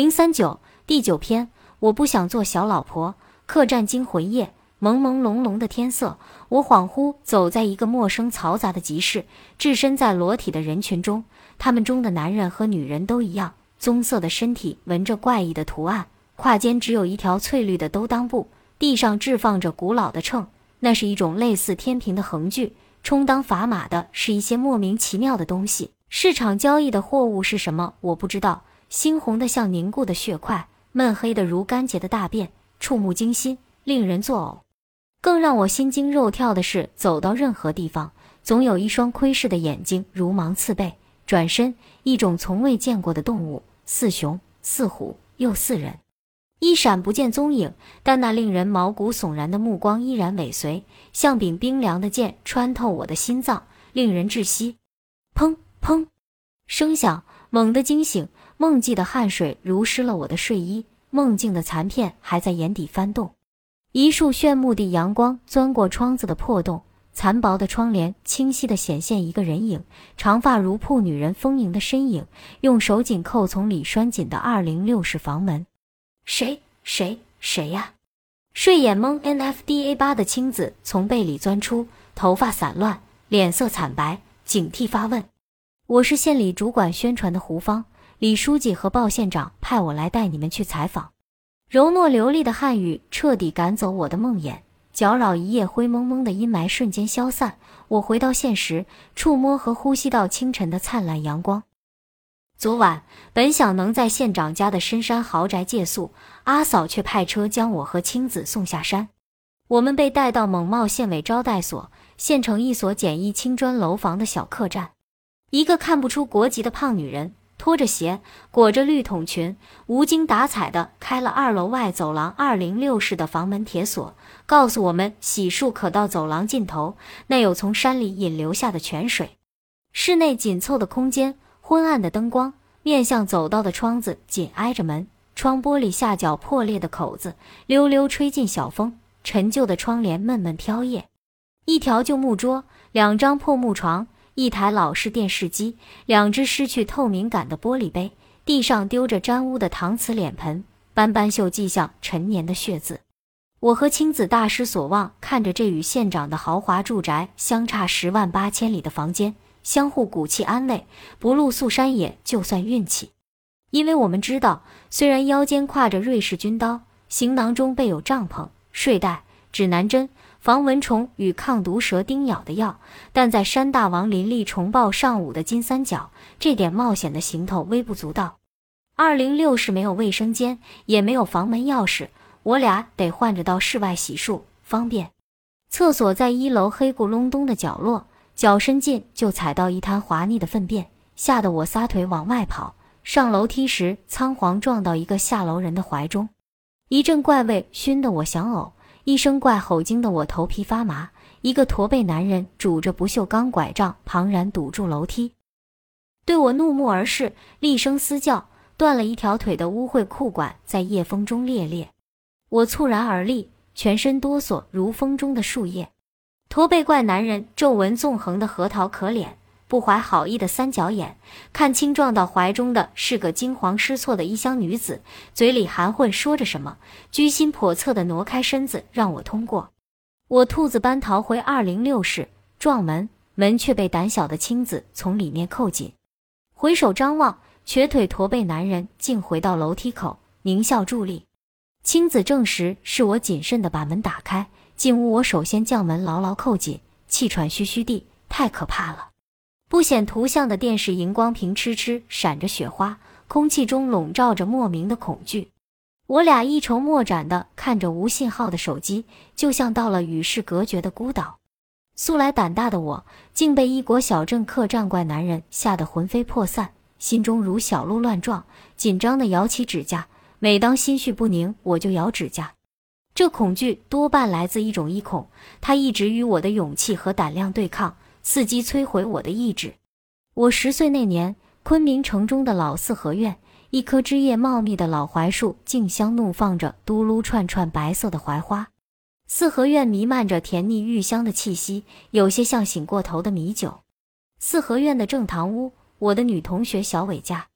零三九第九篇，我不想做小老婆。客栈惊魂夜，朦朦胧胧的天色，我恍惚走在一个陌生嘈杂的集市，置身在裸体的人群中。他们中的男人和女人都一样，棕色的身体纹着怪异的图案，胯间只有一条翠绿的兜裆布。地上置放着古老的秤，那是一种类似天平的横具。充当砝码的是一些莫名其妙的东西。市场交易的货物是什么？我不知道。猩红的像凝固的血块，闷黑的如干结的大便，触目惊心，令人作呕。更让我心惊肉跳的是，走到任何地方，总有一双窥视的眼睛如芒刺背。转身，一种从未见过的动物，似熊似虎又似人，一闪不见踪影。但那令人毛骨悚然的目光依然尾随，像柄冰凉的剑穿透我的心脏，令人窒息。砰砰，声响猛地惊醒。梦境的汗水如湿了我的睡衣，梦境的残片还在眼底翻动。一束炫目的阳光钻过窗子的破洞，残薄的窗帘清晰地显现一个人影，长发如瀑女人丰盈的身影，用手紧扣从里拴紧的二零六室房门。谁谁谁呀？睡眼蒙 NFDA 八的青子从被里钻出，头发散乱，脸色惨白，警惕发问：“我是县里主管宣传的胡芳。”李书记和鲍县长派我来带你们去采访。柔糯流利的汉语彻底赶走我的梦魇，搅扰一夜灰蒙蒙的阴霾瞬间消散。我回到现实，触摸和呼吸到清晨的灿烂阳光。昨晚本想能在县长家的深山豪宅借宿，阿嫂却派车将我和青子送下山。我们被带到蒙茂县委招待所，县城一所简易青砖楼房的小客栈。一个看不出国籍的胖女人。拖着鞋，裹着绿筒裙，无精打采地开了二楼外走廊二零六室的房门铁锁，告诉我们洗漱可到走廊尽头，那有从山里引流下的泉水。室内紧凑的空间，昏暗的灯光，面向走道的窗子紧挨着门，窗玻璃下角破裂的口子，溜溜吹进小风，陈旧的窗帘闷闷飘曳。一条旧木桌，两张破木床。一台老式电视机，两只失去透明感的玻璃杯，地上丢着沾污的搪瓷脸盆，斑斑锈迹像陈年的血渍。我和青子大失所望，看着这与县长的豪华住宅相差十万八千里的房间，相互鼓气安慰：不露宿山野，就算运气。因为我们知道，虽然腰间挎着瑞士军刀，行囊中备有帐篷、睡袋、指南针。防蚊虫与抗毒蛇叮咬的药，但在山大王林立重报上午的金三角，这点冒险的行头微不足道。二零六室没有卫生间，也没有房门钥匙，我俩得换着到室外洗漱方便。厕所在一楼黑咕隆咚的角落，脚伸进就踩到一滩滑腻的粪便，吓得我撒腿往外跑。上楼梯时仓皇撞到一个下楼人的怀中，一阵怪味熏得我想呕。一声怪吼惊得我头皮发麻，一个驼背男人拄着不锈钢拐杖，庞然堵住楼梯，对我怒目而视，厉声嘶叫。断了一条腿的污秽裤管在夜风中猎猎，我猝然而立，全身哆嗦如风中的树叶。驼背怪男人皱纹纵横的核桃壳脸。不怀好意的三角眼，看清撞到怀中的是个惊慌失措的异乡女子，嘴里含混说着什么，居心叵测地挪开身子让我通过。我兔子般逃回二零六室，撞门，门却被胆小的青子从里面扣紧。回首张望，瘸腿驼背男人竟回到楼梯口，狞笑伫立。青子证实是我谨慎地把门打开，进屋我首先将门牢牢扣紧，气喘吁吁地，太可怕了。不显图像的电视荧光屏痴痴闪着雪花，空气中笼罩着莫名的恐惧。我俩一筹莫展地看着无信号的手机，就像到了与世隔绝的孤岛。素来胆大的我，竟被一国小镇客栈怪男人吓得魂飞魄散，心中如小鹿乱撞，紧张地咬起指甲。每当心绪不宁，我就咬指甲。这恐惧多半来自一种一恐，它一直与我的勇气和胆量对抗。伺机摧毁我的意志。我十岁那年，昆明城中的老四合院，一棵枝叶茂密的老槐树，竞相怒放着嘟噜串串白色的槐花。四合院弥漫着甜腻玉香的气息，有些像醒过头的米酒。四合院的正堂屋，我的女同学小伟家。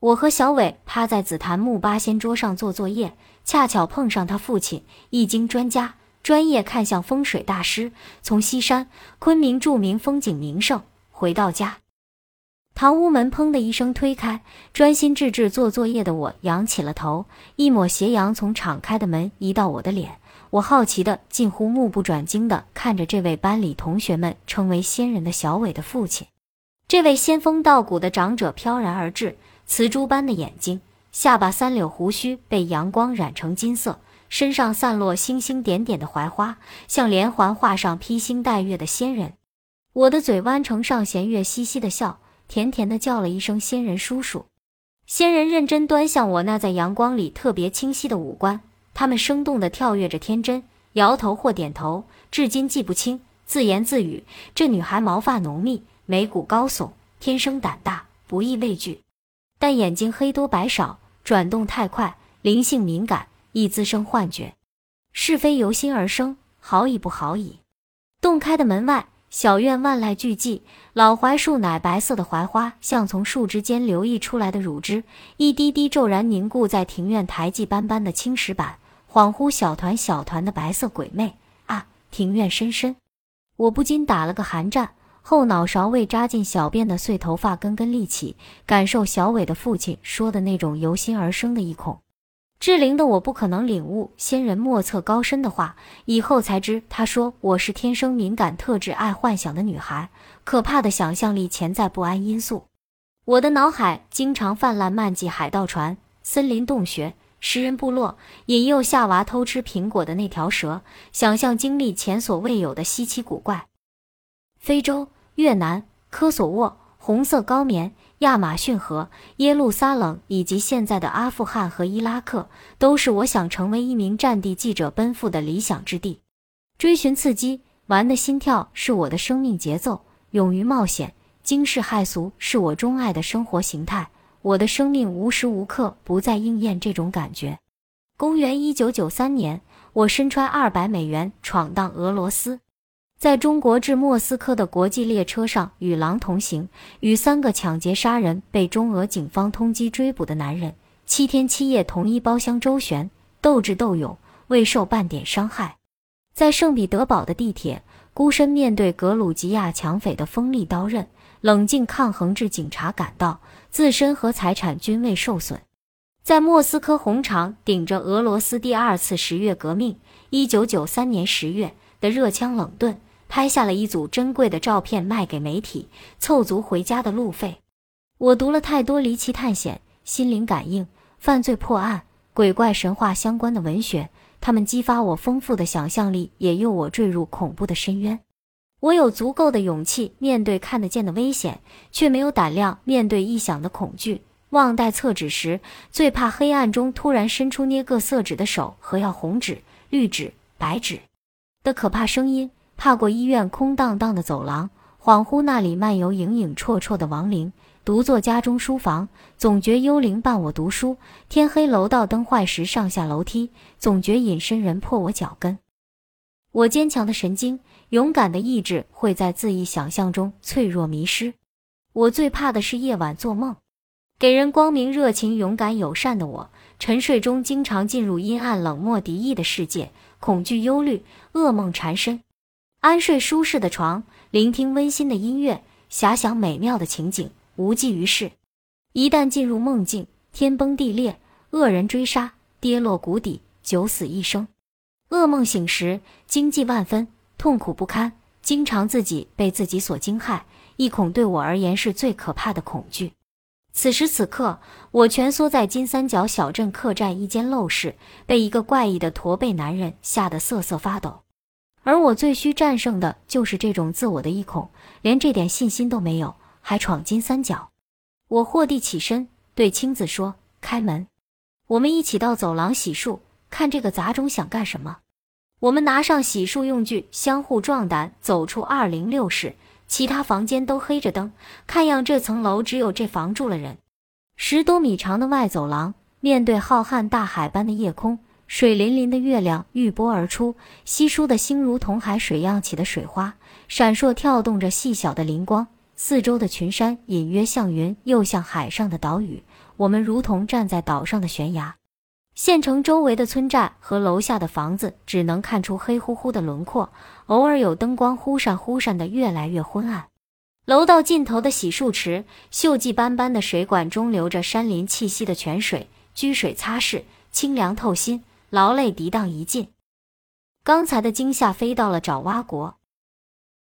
我和小伟趴在紫檀木八仙桌上做作业，恰巧碰上他父亲，易经专家，专业看向风水大师，从西山昆明著名风景名胜回到家。堂屋门砰的一声推开，专心致志做作业的我仰起了头，一抹斜阳从敞开的门移到我的脸。我好奇的、近乎目不转睛的看着这位班里同学们称为仙人的小伟的父亲。这位仙风道骨的长者飘然而至，瓷珠般的眼睛，下巴三绺胡须被阳光染成金色，身上散落星星点点的槐花，像连环画上披星戴月的仙人。我的嘴弯成上弦月，嘻嘻的笑。甜甜的叫了一声“仙人叔叔”，仙人认真端详我那在阳光里特别清晰的五官，他们生动地跳跃着天真，摇头或点头，至今记不清，自言自语：“这女孩毛发浓密，眉骨高耸，天生胆大，不易畏惧。但眼睛黑多白少，转动太快，灵性敏感，易滋生幻觉。是非由心而生，好矣不好矣。”洞开的门外。小院万籁俱寂，老槐树奶白色的槐花像从树枝间流溢出来的乳汁，一滴滴骤然凝固在庭院台迹斑斑的青石板，恍惚小团小团的白色鬼魅啊！庭院深深，我不禁打了个寒战，后脑勺未扎进小辫的碎头发根根立起，感受小伟的父亲说的那种由心而生的意恐。志玲的我不可能领悟仙人莫测高深的话，以后才知他说我是天生敏感特质、爱幻想的女孩，可怕的想象力潜在不安因素。我的脑海经常泛滥漫记海盗船、森林洞穴、食人部落、引诱夏娃偷吃苹果的那条蛇，想象经历前所未有的稀奇古怪。非洲、越南、科索沃、红色高棉。亚马逊河、耶路撒冷以及现在的阿富汗和伊拉克，都是我想成为一名战地记者奔赴的理想之地。追寻刺激，玩的心跳是我的生命节奏；勇于冒险，惊世骇俗是我钟爱的生活形态。我的生命无时无刻不在应验这种感觉。公元一九九三年，我身揣二百美元闯荡俄罗斯。在中国至莫斯科的国际列车上，与狼同行，与三个抢劫杀人、被中俄警方通缉追捕的男人，七天七夜同一包厢周旋，斗智斗勇，未受半点伤害。在圣彼得堡的地铁，孤身面对格鲁吉亚抢匪的锋利刀刃，冷静抗衡至警察赶到，自身和财产均未受损。在莫斯科红场，顶着俄罗斯第二次十月革命（一九九三年十月）的热枪冷盾。拍下了一组珍贵的照片，卖给媒体，凑足回家的路费。我读了太多离奇探险、心灵感应、犯罪破案、鬼怪神话相关的文学，他们激发我丰富的想象力，也诱我坠入恐怖的深渊。我有足够的勇气面对看得见的危险，却没有胆量面对臆想的恐惧。忘带厕纸时，最怕黑暗中突然伸出捏各色纸的手和要红纸、绿纸、白纸的可怕声音。踏过医院空荡荡的走廊，恍惚那里漫游影影绰绰的亡灵；独坐家中书房，总觉幽灵伴我读书。天黑楼道灯坏时，上下楼梯，总觉隐身人破我脚跟。我坚强的神经，勇敢的意志，会在恣意想象中脆弱迷失。我最怕的是夜晚做梦，给人光明、热情、勇敢、友善的我，沉睡中经常进入阴暗、冷漠、敌意的世界，恐惧、忧虑、噩梦缠身。安睡舒适的床，聆听温馨的音乐，遐想美妙的情景，无济于事。一旦进入梦境，天崩地裂，恶人追杀，跌落谷底，九死一生。噩梦醒时，惊悸万分，痛苦不堪，经常自己被自己所惊骇。一恐对我而言是最可怕的恐惧。此时此刻，我蜷缩在金三角小镇客栈一间陋室，被一个怪异的驼背男人吓得瑟瑟发抖。而我最需战胜的就是这种自我的一恐，连这点信心都没有，还闯金三角。我霍地起身，对青子说：“开门，我们一起到走廊洗漱。看这个杂种想干什么？”我们拿上洗漱用具，相互壮胆，走出二零六室，其他房间都黑着灯，看样这层楼只有这房住了人。十多米长的外走廊，面对浩瀚大海般的夜空。水淋淋的月亮欲波而出，稀疏的星如同海水漾起的水花，闪烁跳动着细小的灵光。四周的群山隐约像云，又像海上的岛屿。我们如同站在岛上的悬崖。县城周围的村寨和楼下的房子只能看出黑乎乎的轮廓，偶尔有灯光忽闪忽闪的，越来越昏暗。楼道尽头的洗漱池，锈迹斑斑的水管中流着山林气息的泉水，掬水擦拭，清凉透心，劳累涤荡一尽。刚才的惊吓飞到了爪哇国，